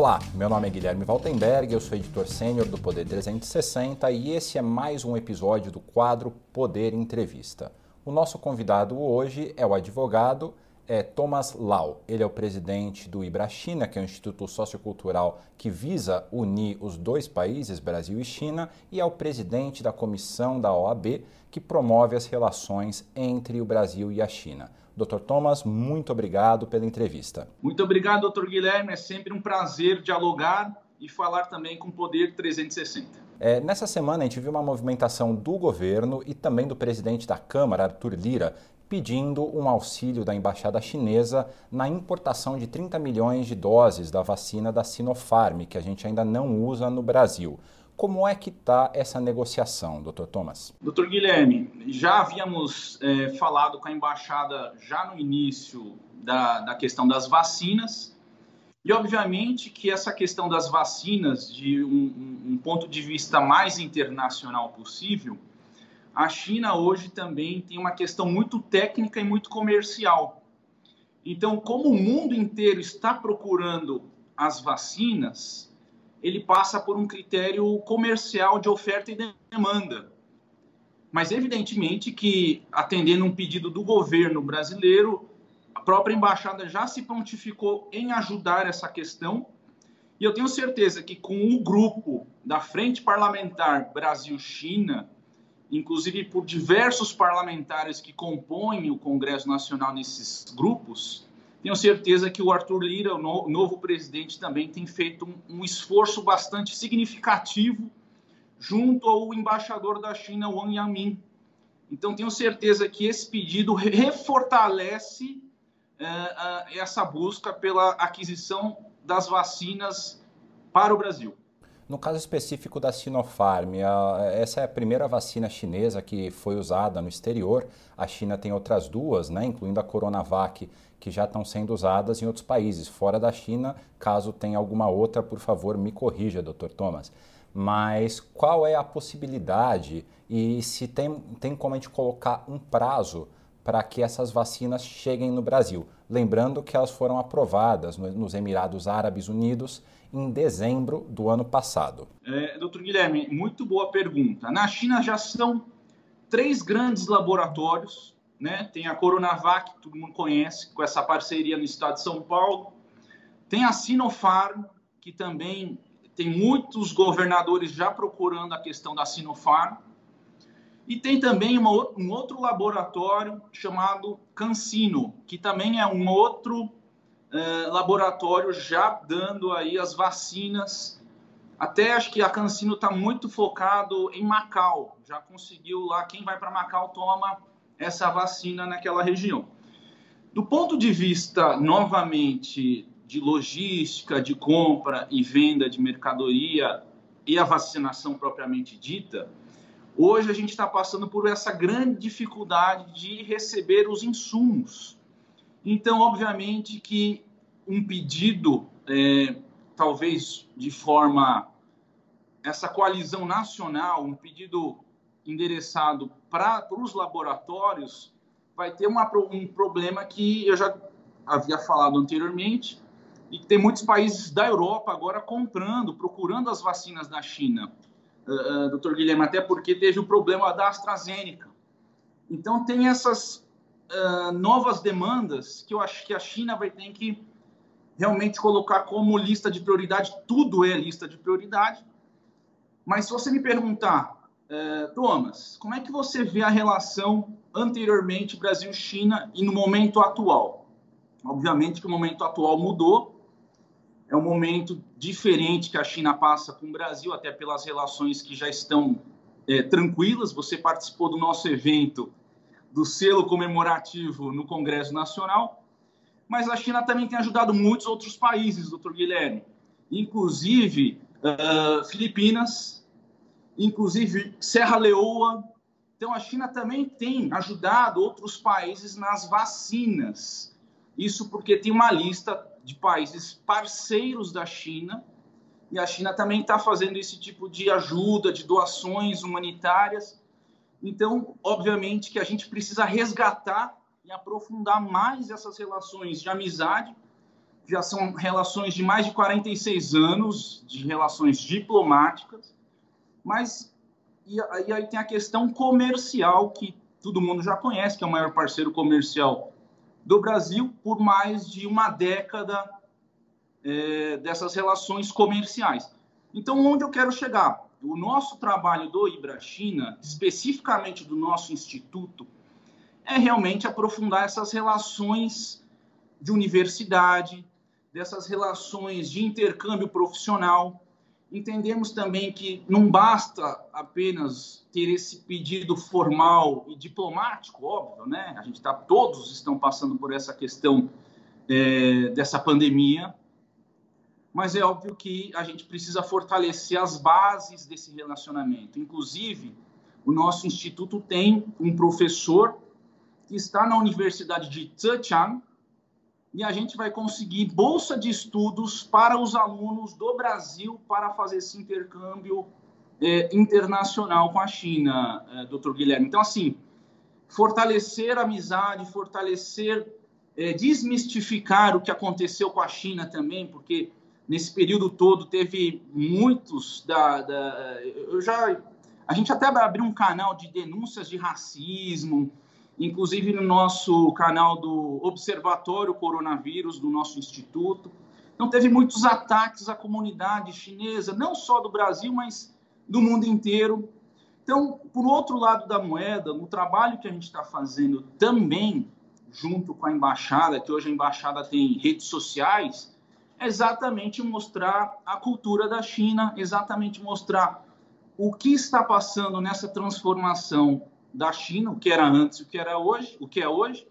Olá, meu nome é Guilherme Valtenberg, eu sou editor sênior do Poder 360 e esse é mais um episódio do quadro Poder Entrevista. O nosso convidado hoje é o advogado é Thomas Lau. Ele é o presidente do IBRA-China, que é um instituto sociocultural que visa unir os dois países, Brasil e China, e é o presidente da comissão da OAB, que promove as relações entre o Brasil e a China. Dr. Thomas, muito obrigado pela entrevista. Muito obrigado, Dr. Guilherme. É sempre um prazer dialogar e falar também com o Poder 360. É, nessa semana, a gente viu uma movimentação do governo e também do presidente da Câmara, Arthur Lira, pedindo um auxílio da embaixada chinesa na importação de 30 milhões de doses da vacina da Sinopharm, que a gente ainda não usa no Brasil. Como é que está essa negociação, doutor Thomas? Doutor Guilherme, já havíamos é, falado com a embaixada já no início da, da questão das vacinas, e obviamente que essa questão das vacinas, de um, um ponto de vista mais internacional possível, a China hoje também tem uma questão muito técnica e muito comercial. Então, como o mundo inteiro está procurando as vacinas, ele passa por um critério comercial de oferta e demanda. Mas, evidentemente, que atendendo um pedido do governo brasileiro, a própria embaixada já se pontificou em ajudar essa questão. E eu tenho certeza que com o grupo da Frente Parlamentar Brasil-China, inclusive por diversos parlamentares que compõem o Congresso Nacional nesses grupos, tenho certeza que o Arthur Lira, o novo presidente, também tem feito um, esforço bastante significativo junto ao embaixador da China, Wang Yamin. Então, tenho certeza que esse pedido refortalece uh, uh, essa busca pela aquisição das vacinas para o Brasil. No caso específico da Sinopharm, essa é a primeira vacina chinesa que foi usada no exterior. A China tem outras duas, né, incluindo a Coronavac, que já estão sendo usadas em outros países, fora da China. Caso tenha alguma outra, por favor, me corrija, Dr. Thomas. Mas qual é a possibilidade e se tem, tem como a gente colocar um prazo para que essas vacinas cheguem no Brasil? Lembrando que elas foram aprovadas nos Emirados Árabes Unidos em dezembro do ano passado. É, doutor Guilherme, muito boa pergunta. Na China já são três grandes laboratórios, né? Tem a Coronavac, que todo mundo conhece, com essa parceria no estado de São Paulo. Tem a Sinopharm, que também tem muitos governadores já procurando a questão da Sinopharm. E tem também uma, um outro laboratório chamado Cancino, que também é um outro uh, laboratório já dando aí as vacinas. Até acho que a Cancino está muito focado em Macau. Já conseguiu lá, quem vai para Macau toma essa vacina naquela região. Do ponto de vista, novamente, de logística, de compra e venda de mercadoria e a vacinação propriamente dita, hoje a gente está passando por essa grande dificuldade de receber os insumos então, obviamente que um pedido, é, talvez de forma essa coalizão nacional, um pedido endereçado para os laboratórios, vai ter uma, um problema que eu já havia falado anteriormente, e que tem muitos países da Europa agora comprando, procurando as vacinas da China, uh, doutor Guilherme, até porque teve o problema da AstraZeneca. Então, tem essas uh, novas demandas que eu acho que a China vai ter que realmente colocar como lista de prioridade. Tudo é lista de prioridade. Mas se você me perguntar, uh, Thomas, como é que você vê a relação anteriormente Brasil-China e no momento atual? Obviamente que o momento atual mudou. É um momento diferente que a China passa com o Brasil, até pelas relações que já estão é, tranquilas. Você participou do nosso evento do selo comemorativo no Congresso Nacional, mas a China também tem ajudado muitos outros países, doutor Guilherme, inclusive uh, Filipinas, inclusive Serra Leoa. Então, a China também tem ajudado outros países nas vacinas. Isso porque tem uma lista de países parceiros da China e a China também está fazendo esse tipo de ajuda, de doações humanitárias então, obviamente que a gente precisa resgatar e aprofundar mais essas relações de amizade, já são relações de mais de 46 anos de relações diplomáticas, mas e, aí tem a questão comercial que todo mundo já conhece, que é o maior parceiro comercial do Brasil por mais de uma década é, dessas relações comerciais. Então, onde eu quero chegar? O nosso trabalho do Ibra China, especificamente do nosso instituto, é realmente aprofundar essas relações de universidade, dessas relações de intercâmbio profissional. Entendemos também que não basta apenas ter esse pedido formal e diplomático, óbvio, né? A gente tá, todos estão passando por essa questão é, dessa pandemia, mas é óbvio que a gente precisa fortalecer as bases desse relacionamento. Inclusive, o nosso instituto tem um professor que está na Universidade de Zhejiang e a gente vai conseguir bolsa de estudos para os alunos do Brasil para fazer esse intercâmbio é, internacional com a China, é, doutor Guilherme. Então, assim, fortalecer a amizade, fortalecer, é, desmistificar o que aconteceu com a China também, porque nesse período todo teve muitos da, da eu já a gente até abriu um canal de denúncias de racismo, inclusive no nosso canal do Observatório Coronavírus do nosso instituto. Então teve muitos ataques à comunidade chinesa, não só do Brasil, mas do mundo inteiro. Então, por outro lado da moeda, no trabalho que a gente está fazendo também junto com a embaixada, que hoje a embaixada tem redes sociais, exatamente mostrar a cultura da China, exatamente mostrar o que está passando nessa transformação da China, o que era antes, o que era hoje, o que é hoje,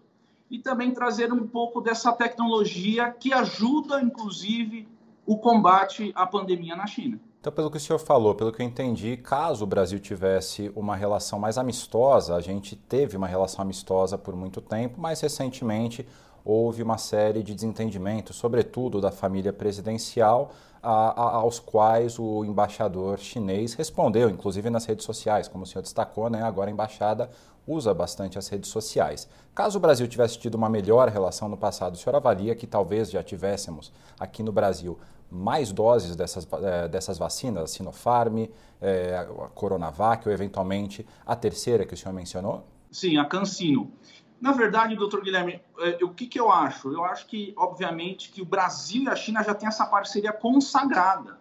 e também trazer um pouco dessa tecnologia que ajuda, inclusive, o combate à pandemia na China. Então, pelo que o senhor falou, pelo que eu entendi, caso o Brasil tivesse uma relação mais amistosa, a gente teve uma relação amistosa por muito tempo, mas recentemente houve uma série de desentendimentos, sobretudo da família presidencial, a, a, aos quais o embaixador chinês respondeu, inclusive nas redes sociais, como o senhor destacou, né? agora a embaixada usa bastante as redes sociais. Caso o Brasil tivesse tido uma melhor relação no passado, o senhor avalia que talvez já tivéssemos aqui no Brasil mais doses dessas, é, dessas vacinas, a Sinopharm, é, a Coronavac ou eventualmente a terceira que o senhor mencionou? Sim, a Cancino. Na verdade, doutor Guilherme, é, o que, que eu acho? Eu acho que, obviamente, que o Brasil e a China já têm essa parceria consagrada,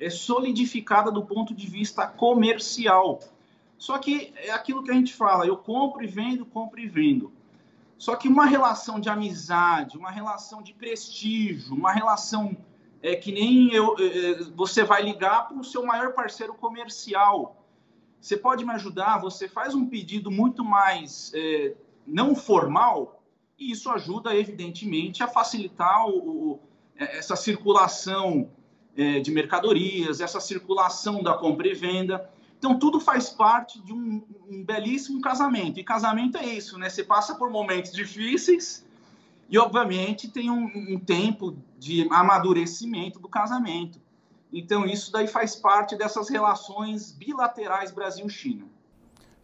é solidificada do ponto de vista comercial. Só que é aquilo que a gente fala, eu compro e vendo, compro e vendo. Só que uma relação de amizade, uma relação de prestígio, uma relação é que nem eu, é, você vai ligar para o seu maior parceiro comercial. Você pode me ajudar? Você faz um pedido muito mais é, não formal, e isso ajuda, evidentemente, a facilitar o, o, é, essa circulação é, de mercadorias, essa circulação da compra e venda. Então, tudo faz parte de um, um, belíssimo casamento. E casamento é isso, né? Você passa por momentos difíceis e, obviamente, tem um, um tempo de amadurecimento do casamento. Então, isso daí faz parte dessas relações bilaterais Brasil-China.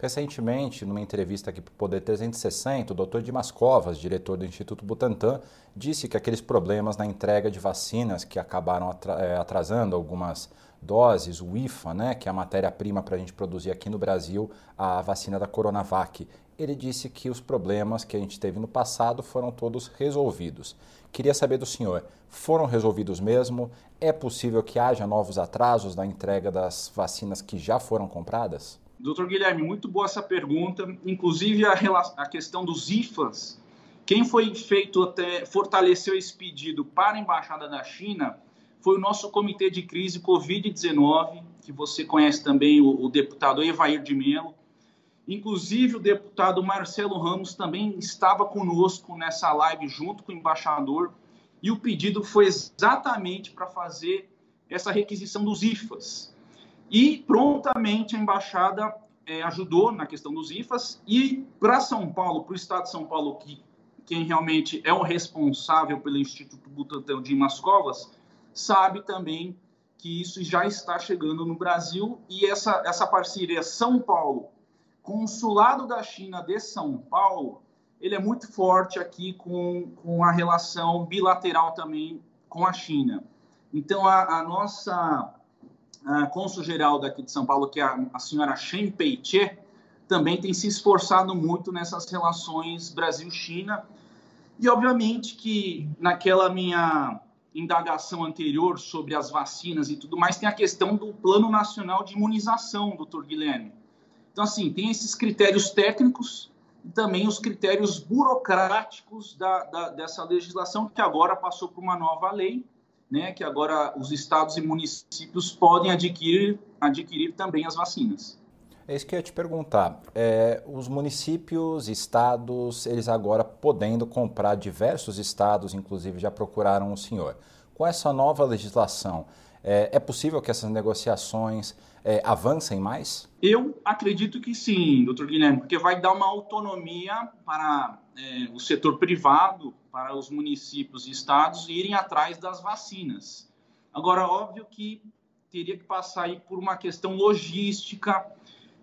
Recentemente, numa entrevista aqui para o Poder 360, o Dr. Dimas Covas, diretor do Instituto Butantan, disse que aqueles problemas na entrega de vacinas que acabaram eh, atrasando algumas doses, o IFA, né, que é a matéria-prima para a gente produzir aqui no Brasil a vacina da Coronavac, ele disse que os problemas que a gente teve no passado foram todos resolvidos. Queria saber do senhor, foram resolvidos mesmo? É possível que haja novos atrasos na entrega das vacinas que já foram compradas? Doutor Guilherme, muito boa essa pergunta. Inclusive, a, a questão dos IFAs. Quem foi feito até, fortaleceu esse pedido para a Embaixada da China foi o nosso Comitê de Crise Covid-19, que você conhece também, o, o deputado Evair de Mello. Inclusive, o deputado Marcelo Ramos também estava conosco nessa live junto com o embaixador. E o pedido foi exatamente para fazer essa requisição dos IFAs. E prontamente a embaixada é, ajudou na questão dos IFAs e para São Paulo, para o Estado de São Paulo, que quem realmente é o responsável pelo Instituto Butantan de Mascovas, sabe também que isso já está chegando no Brasil e essa, essa parceria São Paulo, Consulado da China de São Paulo, ele é muito forte aqui com, com a relação bilateral também com a China. Então, a, a nossa cônsul-geral daqui de São Paulo, que é a, a senhora Shen Peiche, também tem se esforçado muito nessas relações Brasil-China. E, obviamente, que naquela minha indagação anterior sobre as vacinas e tudo mais, tem a questão do Plano Nacional de Imunização, doutor Guilherme. Então, assim, tem esses critérios técnicos e também os critérios burocráticos da, da, dessa legislação, que agora passou por uma nova lei, né, que agora os estados e municípios podem adquirir, adquirir também as vacinas. É isso que eu ia te perguntar. É, os municípios, estados, eles agora podendo comprar, diversos estados, inclusive, já procuraram o senhor. Com essa nova legislação, é, é possível que essas negociações é, avancem mais? Eu acredito que sim, doutor Guilherme, porque vai dar uma autonomia para é, o setor privado, para os municípios e estados irem atrás das vacinas. Agora, óbvio que teria que passar aí por uma questão logística,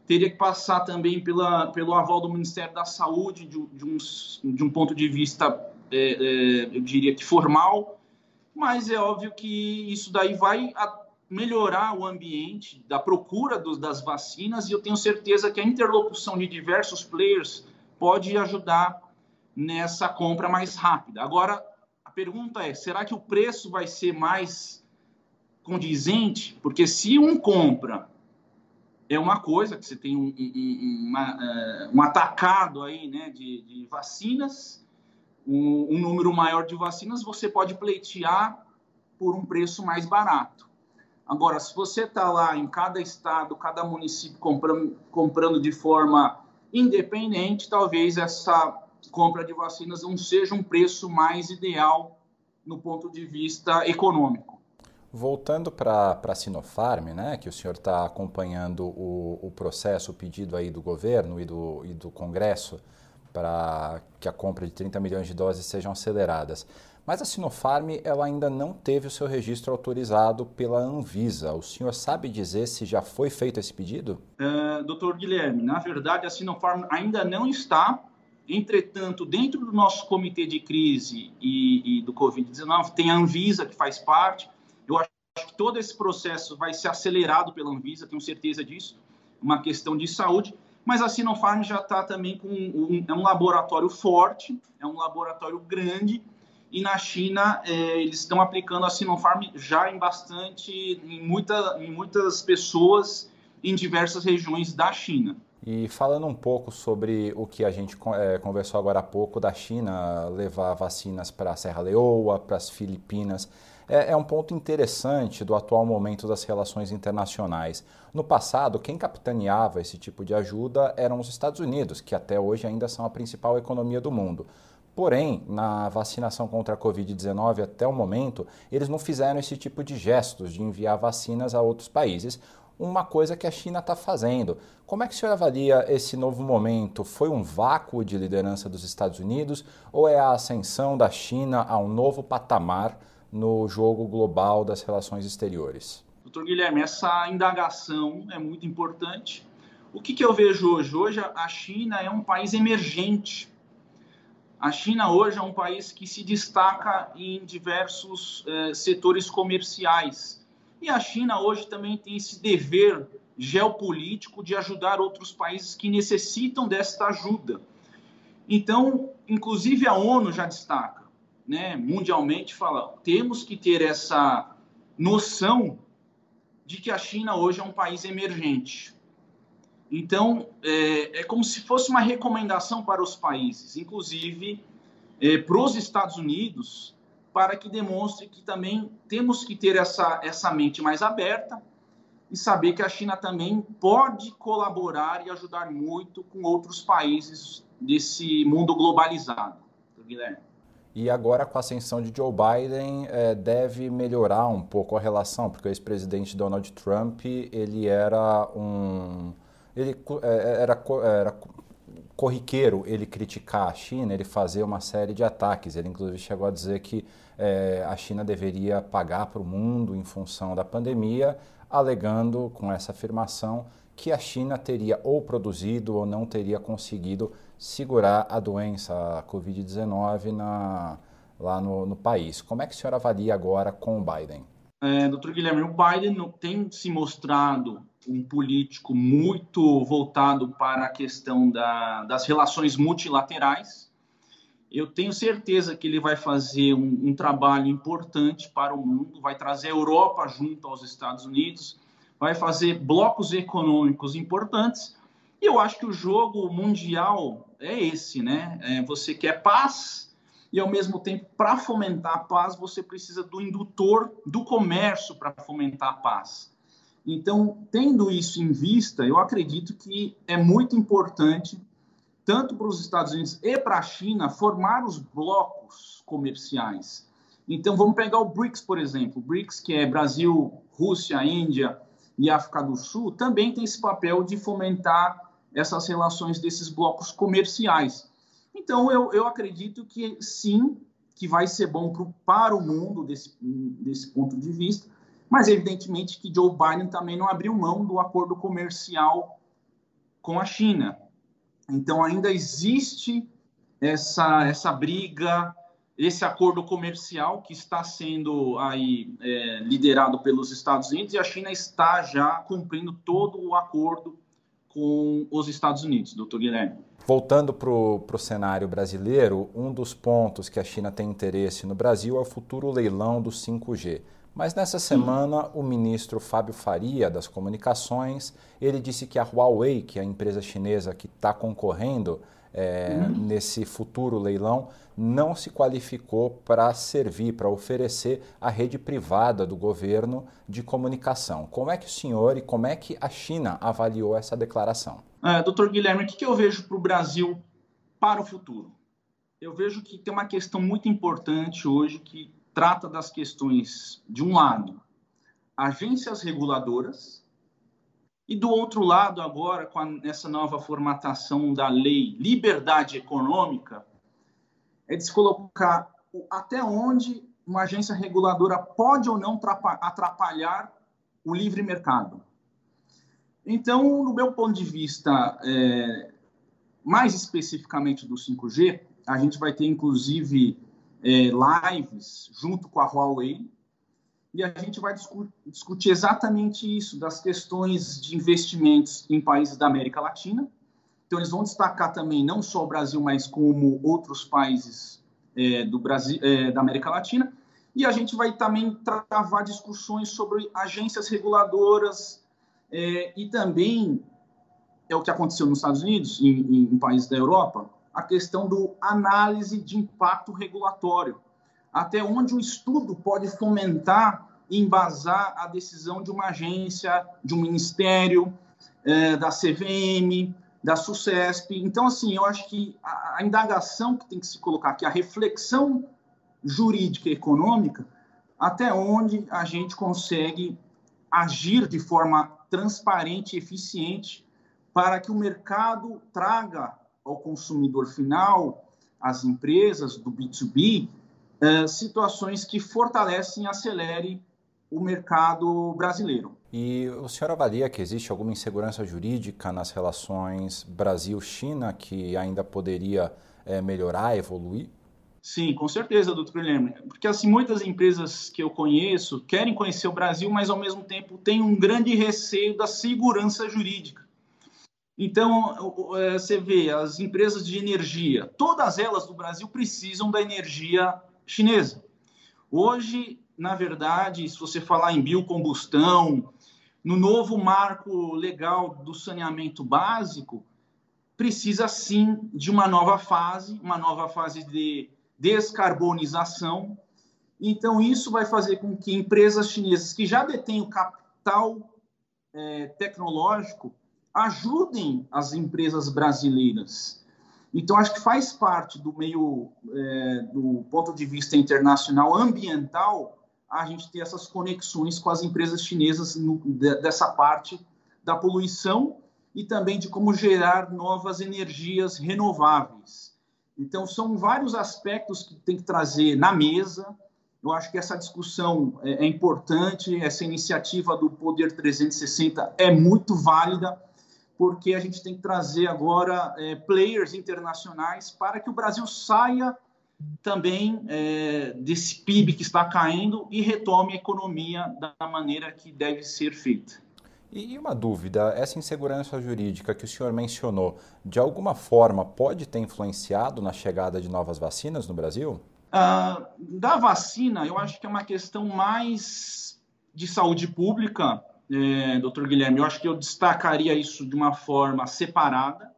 teria que passar também pela, pelo aval do Ministério da Saúde, de, de, um, de um ponto de vista, é, é, eu diria que formal, mas é óbvio que isso daí vai melhorar o ambiente da procura dos, das vacinas e eu tenho certeza que a interlocução de diversos players pode ajudar nessa compra mais rápida. Agora, a pergunta é: será que o preço vai ser mais condizente? Porque se um compra é uma coisa, que você tem um, um, um atacado aí, né, de, de vacinas, um, um, número maior de vacinas, você pode pleitear por um preço mais barato. Agora, se você está lá em cada estado, cada município comprando, comprando de forma independente, talvez essa compra de vacinas não seja um preço mais ideal no ponto de vista econômico. Voltando para a Sinopharm, né, que o senhor está acompanhando o, o, processo, o pedido aí do governo e do, e do Congresso para que a compra de 30 milhões de doses sejam aceleradas. Mas a Sinopharm ela ainda não teve o seu registro autorizado pela Anvisa. O senhor sabe dizer se já foi feito esse pedido? Uh, doutor Guilherme, na verdade a Sinopharm ainda não está. Entretanto, dentro do nosso comitê de crise e, e do Covid-19, tem a Anvisa que faz parte eu acho que todo esse processo vai ser acelerado pela Anvisa, tenho certeza disso, uma questão de saúde. Mas a Sinopharm já está também com um, é um laboratório forte, é um laboratório grande, e na China é, eles estão aplicando a Sinopharm já em bastante, em, muita, em muitas pessoas em diversas regiões da China. E falando um pouco sobre o que a gente é, conversou agora há pouco da China levar vacinas para a Serra Leoa, para as Filipinas, é, é, um ponto interessante do atual momento das relações internacionais. No passado, quem capitaneava esse tipo de ajuda eram os Estados Unidos, que até hoje ainda são a principal economia do mundo. Porém, na vacinação contra a Covid-19 até o momento, eles não fizeram esse tipo de gestos de enviar vacinas a outros países, uma coisa que a China está fazendo. Como é que o senhor avalia esse novo momento? Foi um vácuo de liderança dos Estados Unidos ou é a ascensão da China a um novo patamar no jogo global das relações exteriores? Doutor Guilherme, essa indagação é muito importante. O que, que eu vejo hoje? Hoje a China é um país emergente. A China hoje é um país que se destaca em diversos eh, setores comerciais. E a China hoje também tem esse dever geopolítico de ajudar outros países que necessitam desta ajuda. Então, inclusive a ONU já destaca né, mundialmente fala, temos que ter essa noção de que a China hoje é um país emergente. Então, é, é como se fosse uma recomendação para os países, inclusive é, para os Estados Unidos, para que demonstre que também temos que ter essa, essa mente mais aberta e saber que a China também pode colaborar e ajudar muito com outros países desse mundo globalizado. Guilherme. E agora, com a ascensão de Joe Biden, é, deve melhorar um pouco a relação, porque o ex-presidente Donald Trump ele era um ele é, era, era corriqueiro ele criticar a China, ele fazer uma série de ataques. Ele inclusive chegou a dizer que é, a China deveria pagar para o mundo em função da pandemia, alegando com essa afirmação que a China teria ou produzido ou não teria conseguido segurar a doença, a Covid-19, na, lá no, no país. Como é que o senhor avalia agora com o Biden? É, doutor Guilherme, o Biden tem se mostrado um político muito voltado para a questão da, das relações multilaterais. Eu tenho certeza que ele vai fazer um, um, trabalho importante para o mundo, vai trazer a Europa junto aos Estados Unidos, vai fazer blocos econômicos importantes. E eu acho que o jogo mundial é esse, né? É, você quer paz, e ao mesmo tempo, para fomentar a paz, você precisa do indutor do comércio para fomentar a paz. Então, tendo isso em vista, eu acredito que é muito importante, tanto para os Estados Unidos e para a China, formar os blocos comerciais. Então, vamos pegar o BRICS, por exemplo. O BRICS, que é Brasil, Rússia, Índia e África do Sul, também tem esse papel de fomentar essas relações desses blocos comerciais. Então, eu, eu acredito que sim, que vai ser bom pro, para o mundo desse, desse ponto de vista, mas evidentemente que Joe Biden também não abriu mão do acordo comercial com a China. Então, ainda existe essa, essa briga, esse acordo comercial que está sendo aí é, liderado pelos Estados Unidos e a China está já cumprindo todo o acordo com os Estados Unidos, doutor Guilherme. Voltando para o cenário brasileiro, um dos pontos que a China tem interesse no Brasil é o futuro leilão do 5G. Mas nessa semana, o ministro Fábio Faria, das Comunicações, ele disse que a Huawei, que é a empresa chinesa que está concorrendo é, uhum. nesse futuro leilão, não se qualificou para servir, para oferecer a rede privada do governo de comunicação. Como é que o senhor e como é que a China avaliou essa declaração? É, doutor Guilherme, o que, que eu vejo para o Brasil para o futuro? Eu vejo que tem uma questão muito importante hoje que trata das questões, de um lado, agências reguladoras, e do outro lado, agora, com a, essa nova formatação da lei liberdade econômica, é de se colocar até onde uma agência reguladora pode ou não atrapalhar o livre mercado. Então, no meu ponto de vista, é, mais especificamente do 5G, a gente vai ter inclusive é, lives junto com a Huawei e a gente vai discu discutir exatamente isso, das questões de investimentos em países da América Latina. Então, eles vão destacar também não só o Brasil, mas como outros países é, do Brasil, é, da América Latina. E a gente vai também travar discussões sobre agências reguladoras é, e também é o que aconteceu nos Estados Unidos, em, em países da Europa, a questão do análise de impacto regulatório. Até onde o estudo pode fomentar e embasar a decisão de uma agência, de um ministério, é, da CVM, da SUCESP. Então, assim, eu acho que a, a indagação que tem que se colocar aqui, a reflexão jurídica e econômica, até onde a gente consegue agir de forma transparente e eficiente para que o mercado traga ao consumidor final, às empresas do B2B, eh, situações que fortalecem e acelerem o mercado brasileiro. E o senhor avalia que existe alguma insegurança jurídica nas relações Brasil-China que ainda poderia é, melhorar, evoluir? Sim, com certeza, doutor Guilherme. Porque assim, muitas empresas que eu conheço querem conhecer o Brasil, mas ao mesmo tempo têm um grande receio da segurança jurídica. Então, é, você vê as empresas de energia, todas elas do Brasil precisam da energia chinesa. Hoje, na verdade, se você falar em biocombustão, no novo marco legal do saneamento básico, precisa sim de uma nova fase, uma nova fase de descarbonização. Então, isso vai fazer com que empresas chinesas que já detêm o capital é, tecnológico ajudem as empresas brasileiras. Então, acho que faz parte do meio, é, do ponto de vista internacional ambiental, a gente ter essas conexões com as empresas chinesas no, dessa parte da poluição e também de como gerar novas energias renováveis. Então, são vários aspectos que tem que trazer na mesa. Eu acho que essa discussão é, é importante, essa iniciativa do Poder 360 é muito válida, porque a gente tem que trazer agora é, players internacionais para que o Brasil saia também é, desse PIB que está caindo e retome a economia da maneira que deve ser feita. E uma dúvida, essa insegurança jurídica que o senhor mencionou, de alguma forma pode ter influenciado na chegada de novas vacinas no Brasil? Ah, da vacina, eu acho que é uma questão mais de saúde pública, é, doutor Guilherme. Eu acho que eu destacaria isso de uma forma separada.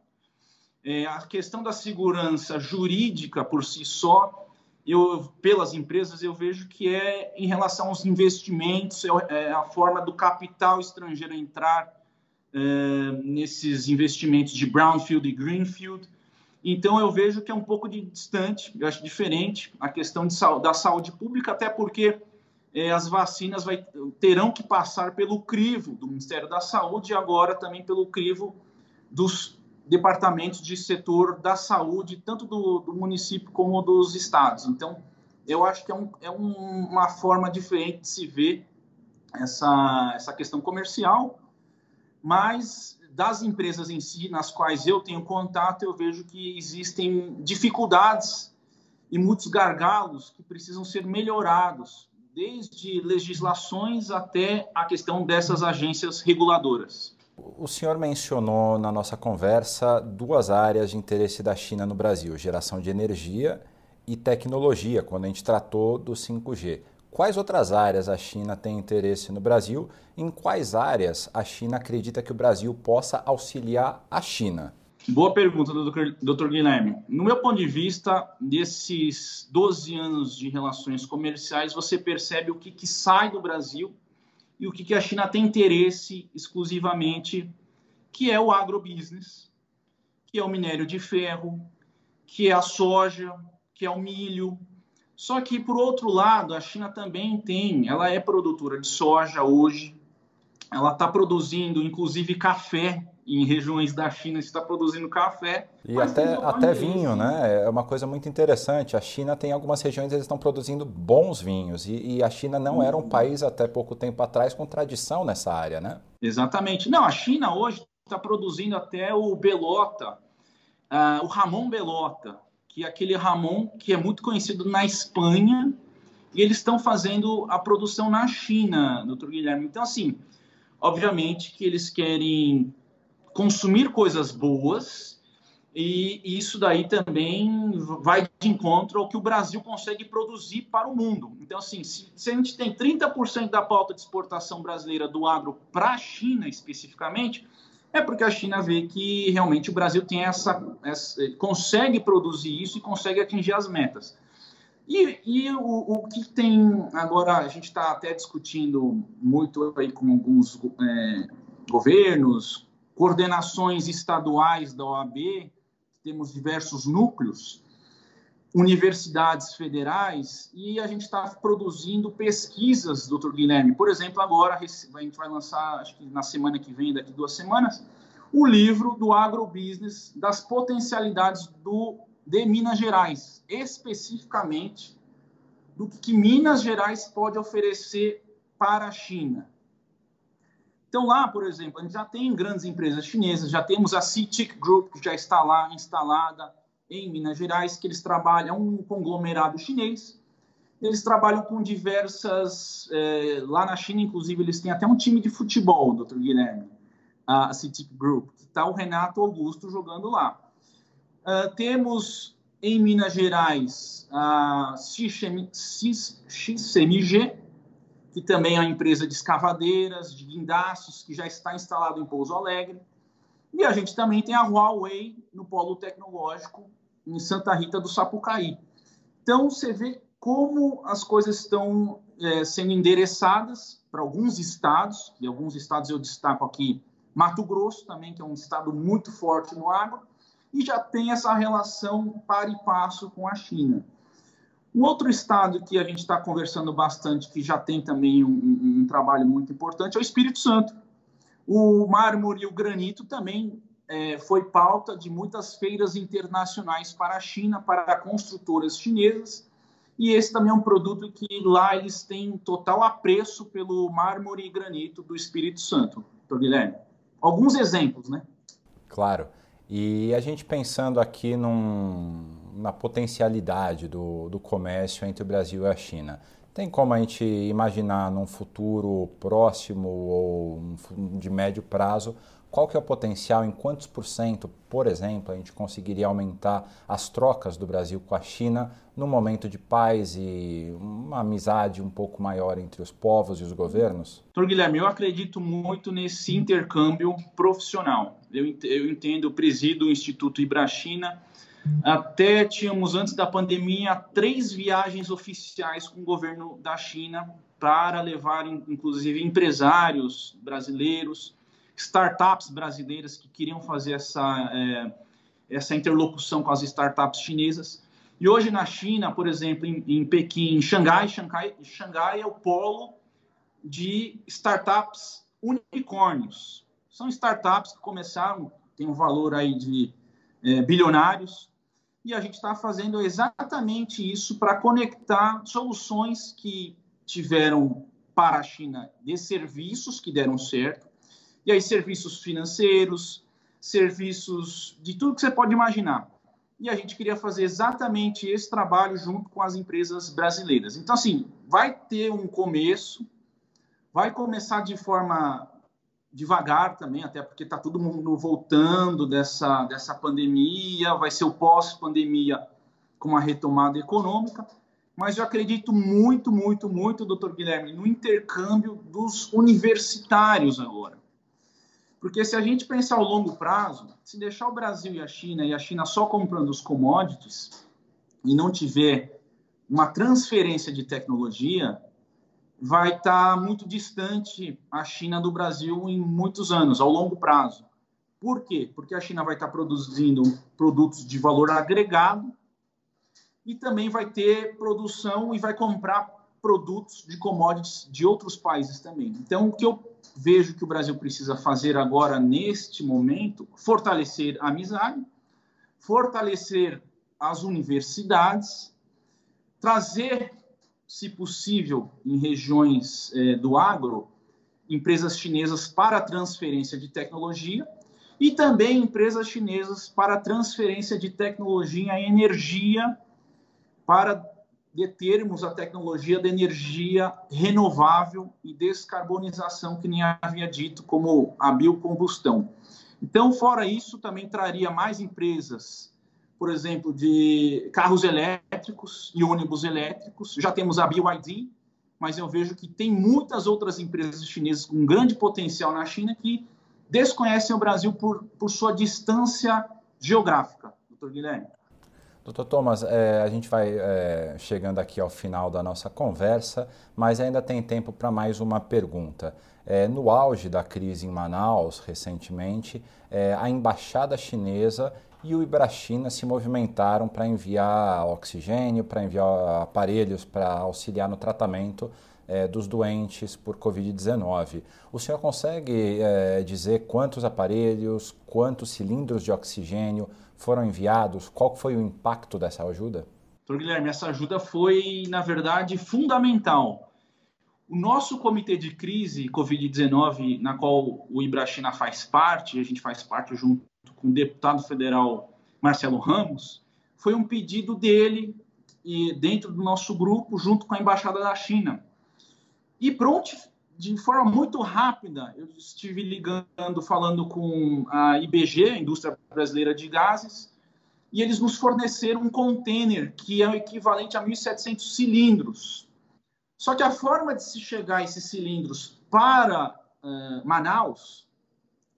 É, a questão da segurança jurídica por si só, eu, pelas empresas, eu vejo que é em relação aos investimentos, é, é a forma do capital estrangeiro entrar é, nesses investimentos de brownfield e greenfield. Então, eu vejo que é um pouco de distante, eu acho diferente a questão de, da saúde pública, até porque é, as vacinas vai, terão que passar pelo crivo do Ministério da Saúde e agora também pelo crivo dos departamentos de setor da saúde, tanto do, do município como dos estados. Então, eu acho que é, um, é um, uma forma diferente de se ver essa, essa questão comercial, mas das empresas em si, nas quais eu tenho contato, eu vejo que existem dificuldades e muitos gargalos que precisam ser melhorados, desde legislações até a questão dessas agências reguladoras. O senhor mencionou na nossa conversa duas áreas de interesse da China no Brasil: geração de energia e tecnologia, quando a gente tratou do 5G. Quais outras áreas a China tem interesse no Brasil? Em quais áreas a China acredita que o Brasil possa auxiliar a China? Boa pergunta, doutor Guilherme. No meu ponto de vista, desses 12 anos de relações comerciais, você percebe o que, que sai do Brasil e o que, que a China tem interesse exclusivamente, que é o agrobusiness, que é o minério de ferro, que é a soja, que é o milho. Só que, por outro lado, a China também tem, ela é produtora de soja hoje, ela está produzindo, inclusive, café em regiões da China está produzindo café. E até, até vinho, né? É uma coisa muito interessante. A China tem algumas regiões eles estão produzindo bons vinhos e, e a China não era um país até pouco tempo atrás com tradição nessa área, né? Exatamente. Não, a China hoje está produzindo até o Belota, uh, o Ramon Belota, que é aquele Ramon que é muito conhecido na Espanha e eles estão fazendo a produção na China, doutor Guilherme. Então, assim, obviamente que eles querem consumir coisas boas e isso daí também vai de encontro ao que o Brasil consegue produzir para o mundo. Então, assim, se, se a gente tem 30% da pauta de exportação brasileira do agro para a China especificamente, é porque a China vê que realmente o Brasil tem essa, essa consegue produzir isso e consegue atingir as metas. E, e o, o, que tem agora, a gente está até discutindo muito aí com alguns é, governos, coordenações estaduais da OAB, temos diversos núcleos, universidades federais, e a gente está produzindo pesquisas, doutor Guilherme. Por exemplo, agora a gente vai lançar, acho que na semana que vem, daqui duas semanas, o livro do agrobusiness, das potencialidades do, de Minas Gerais, especificamente do que Minas Gerais pode oferecer para a China. Então, lá, por exemplo, a gente já tem grandes empresas chinesas, já temos a CITIC Group, que já está lá instalada em Minas Gerais, que eles trabalham, um conglomerado chinês. Eles trabalham com diversas. É, lá na China, inclusive, eles têm até um time de futebol, doutor Guilherme, a CITIC Group, que está o Renato Augusto jogando lá. Uh, temos em Minas Gerais a XMG, que também é uma empresa de escavadeiras, de guindastes, que já está instalado em Pouso Alegre. E a gente também tem a Huawei no polo tecnológico em Santa Rita do Sapucaí. Então, você vê como as coisas estão é, sendo endereçadas para alguns estados, e alguns estados eu destaco aqui Mato Grosso também, que é um estado muito forte no agro, e já tem essa relação par e passo com a China. Um outro estado que a gente está conversando bastante, que já tem também um, um, um, trabalho muito importante, é o Espírito Santo. O mármore e o granito também é, foi pauta de muitas feiras internacionais para a China, para construtoras chinesas, e esse também é um produto que lá eles têm total apreço pelo mármore e granito do Espírito Santo, doutor Guilherme. Alguns exemplos, né? Claro. E a gente pensando aqui num, na potencialidade do, do comércio entre o Brasil e a China. Tem como a gente imaginar num futuro próximo ou de médio prazo qual que é o potencial, em quantos por cento, por exemplo, a gente conseguiria aumentar as trocas do Brasil com a China no momento de paz e uma amizade um pouco maior entre os povos e os governos? Doutor Guilherme, eu acredito muito nesse intercâmbio profissional. Eu, entendo, presido o Instituto Ibrachina, até tínhamos, antes da pandemia, três viagens oficiais com o governo da China para levar, inclusive, empresários brasileiros, startups brasileiras que queriam fazer essa, é, essa interlocução com as startups chinesas. E hoje na China, por exemplo, em, em Pequim, em Xangai, Xangai, Xangai é o polo de startups unicórnios. São startups que começaram, tem um valor aí de é, bilionários, e a gente está fazendo exatamente isso para conectar soluções que tiveram para a China de serviços que deram certo, e aí serviços financeiros, serviços de tudo que você pode imaginar. E a gente queria fazer exatamente esse trabalho junto com as empresas brasileiras. Então, assim, vai ter um começo, vai começar de forma devagar também, até porque está todo mundo voltando dessa, dessa pandemia, vai ser o pós-pandemia com uma retomada econômica, mas eu acredito muito, muito, muito, doutor Guilherme, no intercâmbio dos universitários agora. Porque se a gente pensar ao longo prazo, se deixar o Brasil e a China, e a China só comprando os commodities, e não tiver uma transferência de tecnologia, vai estar muito distante a China do Brasil em muitos anos, ao longo prazo. Por quê? Porque a China vai estar produzindo produtos de valor agregado e também vai ter produção e vai comprar produtos de commodities de outros países também. Então, o que eu vejo que o Brasil precisa fazer agora, neste momento, fortalecer a amizade, fortalecer as universidades, trazer se possível, em regiões é, do agro, empresas chinesas para transferência de tecnologia e também empresas chinesas para transferência de tecnologia em energia para determos a tecnologia da energia renovável e descarbonização, que nem havia dito, como a biocombustão. Então, fora isso, também traria mais empresas por exemplo, de carros elétricos e ônibus elétricos. Já temos a BYD, mas eu vejo que tem muitas outras empresas chinesas com grande potencial na China que desconhecem o Brasil por, por sua distância geográfica, doutor Guilherme. Doutor Thomas, é, a gente vai é, chegando aqui ao final da nossa conversa, mas ainda tem tempo para mais uma pergunta. É, no auge da crise em Manaus, recentemente, é, a embaixada chinesa e o Ibrachina se movimentaram para enviar oxigênio, para enviar aparelhos para auxiliar no tratamento é, dos doentes por Covid-19. O senhor consegue é, dizer quantos aparelhos, quantos cilindros de oxigênio foram enviados? Qual foi o impacto dessa ajuda? Doutor Guilherme, essa ajuda foi, na verdade, fundamental. O nosso comitê de crise Covid-19, na qual o Ibrachina faz parte, a gente faz parte junto com o deputado federal Marcelo Ramos, foi um pedido dele e dentro do nosso grupo, junto com a embaixada da China. E pronto, de forma muito rápida, eu estive ligando, falando com a IBG, a Indústria Brasileira de Gases, e eles nos forneceram um container que é o equivalente a 1.700 cilindros. Só que a forma de se chegar a esses cilindros para uh, Manaus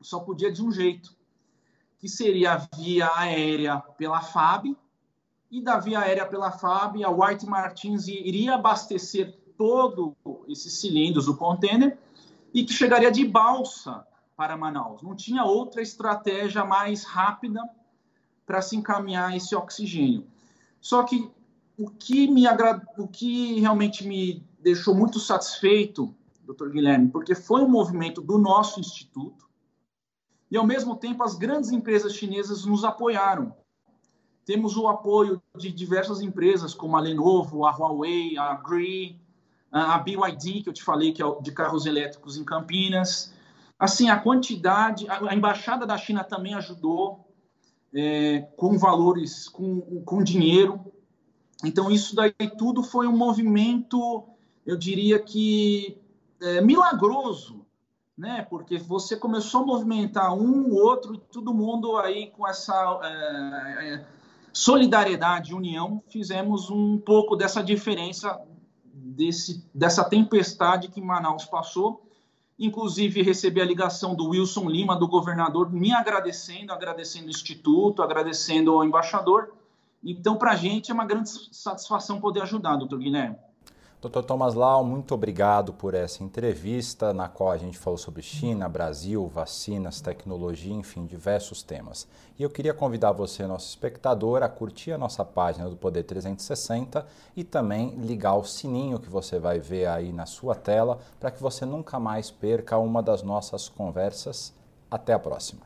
só podia de um jeito que seria a via aérea pela FAB, e da via aérea pela FAB, a White Martins iria abastecer todo esses cilindros do container e que chegaria de balsa para Manaus. Não tinha outra estratégia mais rápida para se encaminhar esse oxigênio. Só que o que me agrad... o que realmente me deixou muito satisfeito, Dr. Guilherme, porque foi um movimento do nosso instituto, e, ao mesmo tempo, as grandes empresas chinesas nos apoiaram. Temos o apoio de diversas empresas, como a Lenovo, a Huawei, a Gree, a BYD, que eu te falei, que é de carros elétricos em Campinas. Assim, a quantidade... A embaixada da China também ajudou. é, com valores, com, com dinheiro. Então, isso daí tudo foi um movimento, eu diria que é, milagroso, né? Porque você começou a movimentar um, outro, todo mundo aí com essa é, é, solidariedade, união, fizemos um pouco dessa diferença desse, dessa tempestade que Manaus passou. Inclusive, recebi a ligação do Wilson Lima, do governador, me agradecendo, agradecendo o Instituto, agradecendo ao embaixador. Então, para a gente é uma grande satisfação poder ajudar, doutor Guilherme. Dr. Thomas Lau, muito obrigado por essa entrevista, na qual a gente falou sobre China, Brasil, vacinas, tecnologia, enfim, diversos temas. E eu queria convidar você, nosso espectador, a curtir a nossa página do Poder 360 e também ligar o sininho que você vai ver aí na sua tela, para que você nunca mais perca uma das nossas conversas. Até a próxima.